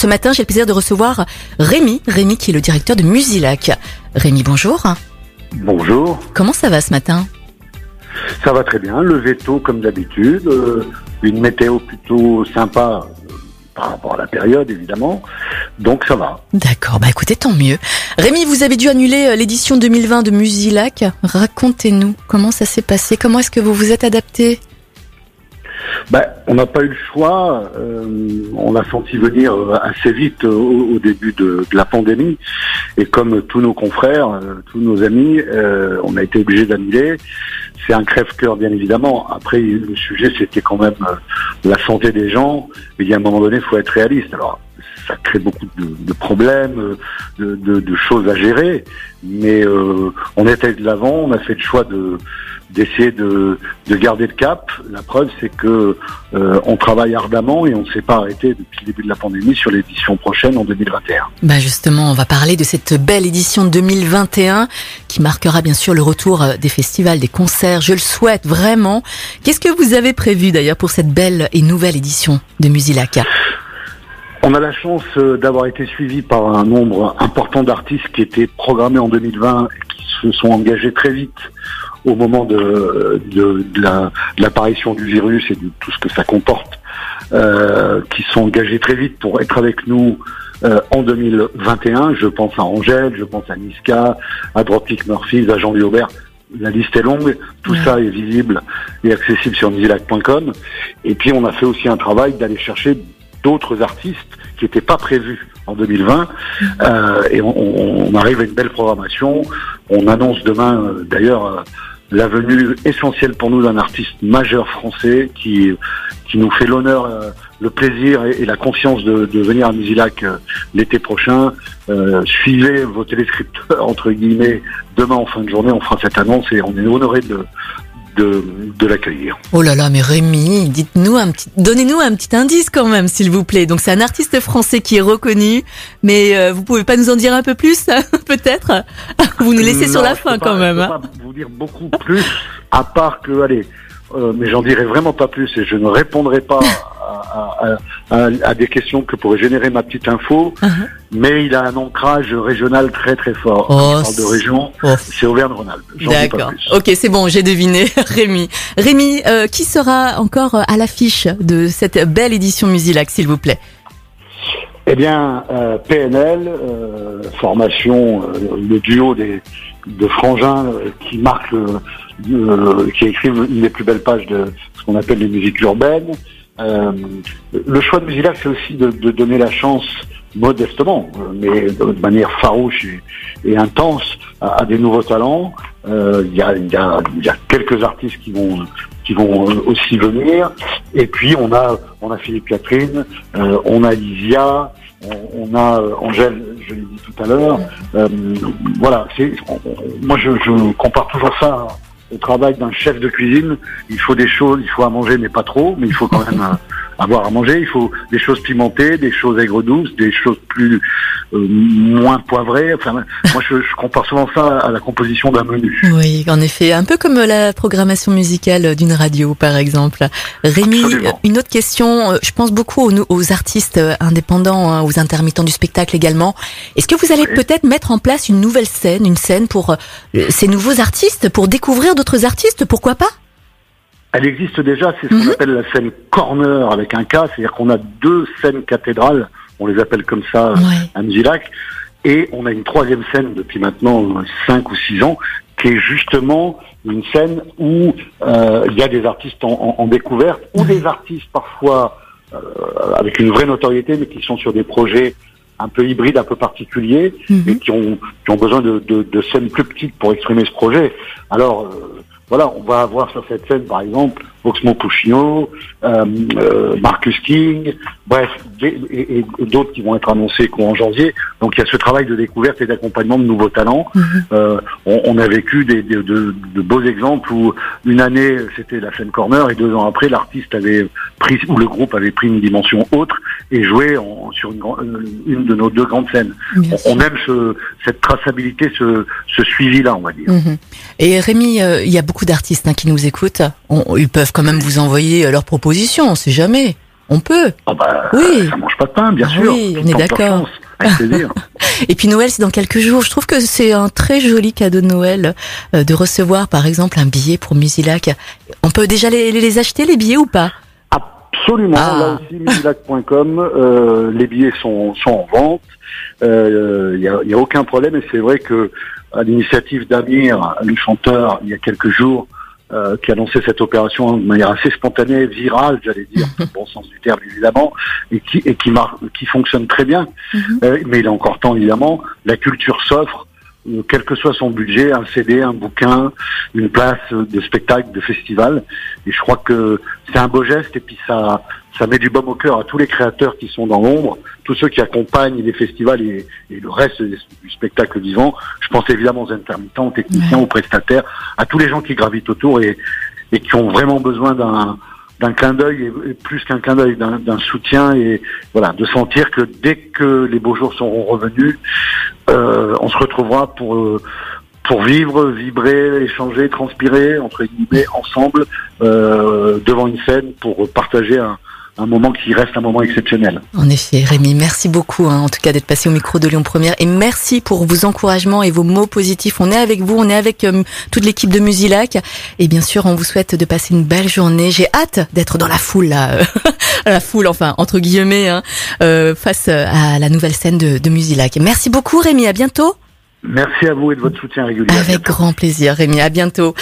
Ce matin, j'ai le plaisir de recevoir Rémi, Rémi qui est le directeur de Musilac. Rémi, bonjour. Bonjour. Comment ça va ce matin? Ça va très bien, le veto comme d'habitude, euh, une météo plutôt sympa euh, par rapport à la période évidemment, donc ça va. D'accord, bah écoutez, tant mieux. Rémi, vous avez dû annuler euh, l'édition 2020 de Musilac. Racontez-nous comment ça s'est passé, comment est-ce que vous vous êtes adapté? Ben, on n'a pas eu le choix. euh, on l'a senti venir euh, assez vite euh, au, au début de, de la pandémie. Et comme tous nos confrères, euh, tous nos amis, euh, on a été obligé d'annuler. C'est un crève-cœur, bien évidemment. Après, le sujet, c'était quand même la santé des gens. Mais il y a un moment donné, il faut être réaliste. Alors, ça crée beaucoup de, problèmes, de, choses à gérer. Mais euh, on allé de l'avant. On a fait le choix de d'essayer de, de garder le cap. La preuve, c'est que euh, on travaille ardemment et on ne s'est pas arrêté depuis le début de la pandémie sur l'édition prochaine en 2021. Bah justement, on va parler de cette belle édition 2021 qui marquera bien sûr le retour euh, des festivals, des concerts. Je le souhaite vraiment. Qu'est-ce que vous avez prévu d'ailleurs pour cette belle et nouvelle édition de Musilac? On a la chance euh, d'avoir été suivi par un nombre important d'artistes qui étaient programmés en 2020 et qui se sont engagés très vite au moment de, de, de la- de l'apparition du virus et de tout ce que ça comporte, euh, qui sont engagés très vite pour être avec nous euh, en 2021. Je pense à Angèle, je pense à Niska, à Dropkick Murphys, à Jean-Louis Aubert. La liste est longue, tout Ouais. ça est visible et accessible sur musilac.com. Et puis on a fait aussi un travail d'aller chercher d'autres artistes qui n'étaient pas prévus en 2020. Euh, et on, arrive à une belle programmation. On annonce demain, euh, d'ailleurs, euh, la venue essentielle pour nous d'un artiste majeur français qui, qui nous fait l'honneur, le plaisir et, la confiance de, de venir à Musilac l'été prochain. Suivez vos téléscripteurs, entre guillemets, demain en fin de journée, on fera cette annonce et on est honoré de, de, de l'accueillir. Oh là là, mais Rémi, dites-nous un petit, donnez-nous un petit indice quand même, s'il vous plaît. Donc c'est un artiste français qui est reconnu, mais euh, vous pouvez pas nous en dire un peu plus, peut-être? Vous nous laissez sur la fin quand même. Je hein. peux pas vous dire beaucoup plus, à part que, allez, euh, mais j'en dirai vraiment pas plus et je ne répondrai pas à, à- à- à des questions que pourrait générer ma petite info. Uh-huh. Mais il a un ancrage régional très très fort. Oh, Quand je parle de région, Oh. c'est Auvergne-Rhône-Alpes. D'accord. Ok, c'est bon, j'ai deviné. Rémi. Rémi, euh, qui sera encore à l'affiche de cette belle édition Musilac, s'il vous plaît? Eh bien, euh, PNL, euh, formation, euh, le duo des, de frangins qui marque, qui écrivent une des plus belles pages de ce qu'on appelle les musiques urbaines. Le choix de Musilac, c'est aussi de, donner la chance modestement, mais de manière farouche et, intense à, des nouveaux talents. Il y, a, y, y a quelques artistes qui vont qui vont aussi venir. Et puis on a on a Philippe Catherine, on a Lysia, on, a euh, Angèle, je l'ai dit tout à l'heure. Euh, voilà, on- moi je, je compare toujours ça au travail d'un chef de cuisine. Il faut des choses, il faut à manger, mais pas trop, mais il faut quand même euh, avoir à manger. Il faut des choses pimentées, des choses aigres douces, des choses plus euh, moins poivrées. Enfin, moi je, je compare souvent ça à la composition d'un menu. Oui, en effet, un peu comme la programmation musicale d'une radio, par exemple. Rémi, Absolument. une autre question. euh, Je pense beaucoup aux, aux artistes euh, indépendants, hein, aux intermittents du spectacle également. Est-ce que vous allez Oui. peut-être mettre en place une nouvelle scène, une scène pour euh, ces nouveaux artistes, pour découvrir d'autres artistes Pourquoi pas? Elle existe déjà, c'est ce qu'on Mhm. appelle la scène corner avec un K, c'est-à-dire qu'on a deux scènes cathédrales, on les appelle comme ça Ouais. à Musilac, et on a une troisième scène depuis maintenant euh, cinq ou six ans, qui est justement une scène où euh, il y a des artistes en, en- en découverte, ou des artistes parfois euh, avec une vraie notoriété, mais qui sont sur des projets un peu hybrides, un peu particuliers, et Mhm. qui ont, qui ont besoin de, de, de scènes plus petites pour exprimer ce projet. Alors, euh, voilà, on va avoir sur cette scène, par exemple, Oxmo Puccino, euh, euh, Marcus King, bref, et, et d'autres qui vont être annoncés courant janvier. Donc, il y a ce travail de découverte et d'accompagnement de nouveaux talents. Mhm. Euh, on, on a vécu des, des- de, de beaux exemples où une année, c'était la scène corner, et deux ans après, l'artiste avait pris, ou le groupe avait pris une dimension autre et joué en, sur une, grand- une de nos deux grandes scènes. Bien On, sûr. aime ce, cette traçabilité, ce, ce suivi-là, on va dire. Mhm. Et Rémi, euh, il y a beaucoup d'artistes hein, qui nous écoutent. On- ils peuvent quand même vous envoyer euh, leurs propositions, on sait jamais. On peut. Ah bah, Oui. ça mange pas de pain, bien Ah sûr. oui, on est d'accord. Et puis Noël, c'est dans quelques jours. Je trouve que c'est un très joli cadeau de Noël euh, de recevoir, par exemple, un billet pour Musilac. On peut déjà les, les acheter, les billets ou pas? Absolument. Ah. Là aussi, musilac.com, euh, les billets sont, sont en vente. Il n'y a, y a aucun problème. Et c'est vrai que à l'initiative d'Amir, le chanteur, il y a quelques jours, euh, qui a lancé cette opération de manière assez spontanée, virale, j'allais dire, dans le bon sens du terme évidemment, et qui, et qui, mar- qui fonctionne très bien. Mhm. Euh, mais il est encore temps évidemment. La culture s'offre, euh, quel que soit son budget, un CD, un bouquin, une place euh, de spectacle, de festival. Et je crois que c'est un beau geste et puis ça, ça met du baume au cœur à tous les créateurs qui sont dans l'ombre, tous ceux qui accompagnent les festivals et, et le reste du spectacle vivant. Je pense évidemment aux intermittents, aux techniciens, aux prestataires, à tous les gens qui gravitent autour et, et qui ont vraiment besoin d'un d'un clin d'œil et, plus qu'un clin d'œil, d'un d'un soutien et voilà, de sentir que dès que les beaux jours seront revenus, euh, on se retrouvera pour euh, pour vivre, vibrer, échanger, transpirer entre guillemets ensemble euh, devant une scène pour partager un, un moment qui reste un moment exceptionnel. En effet, Rémi, merci beaucoup, hein, en tout cas, d'être passé au micro de Lyon Première. Et merci pour vos encouragements et vos mots positifs. On est avec vous, on est avec euh, toute l'équipe de Musilac. Et bien sûr, on vous souhaite de passer une belle journée. J'ai hâte d'être dans la foule, là. euh, la foule, enfin, entre guillemets, hein, euh, face à la nouvelle scène de, de Musilac. Merci beaucoup, Rémi. À bientôt. Merci à vous et de votre soutien régulier. Avec grand plaisir, Rémi. À bientôt.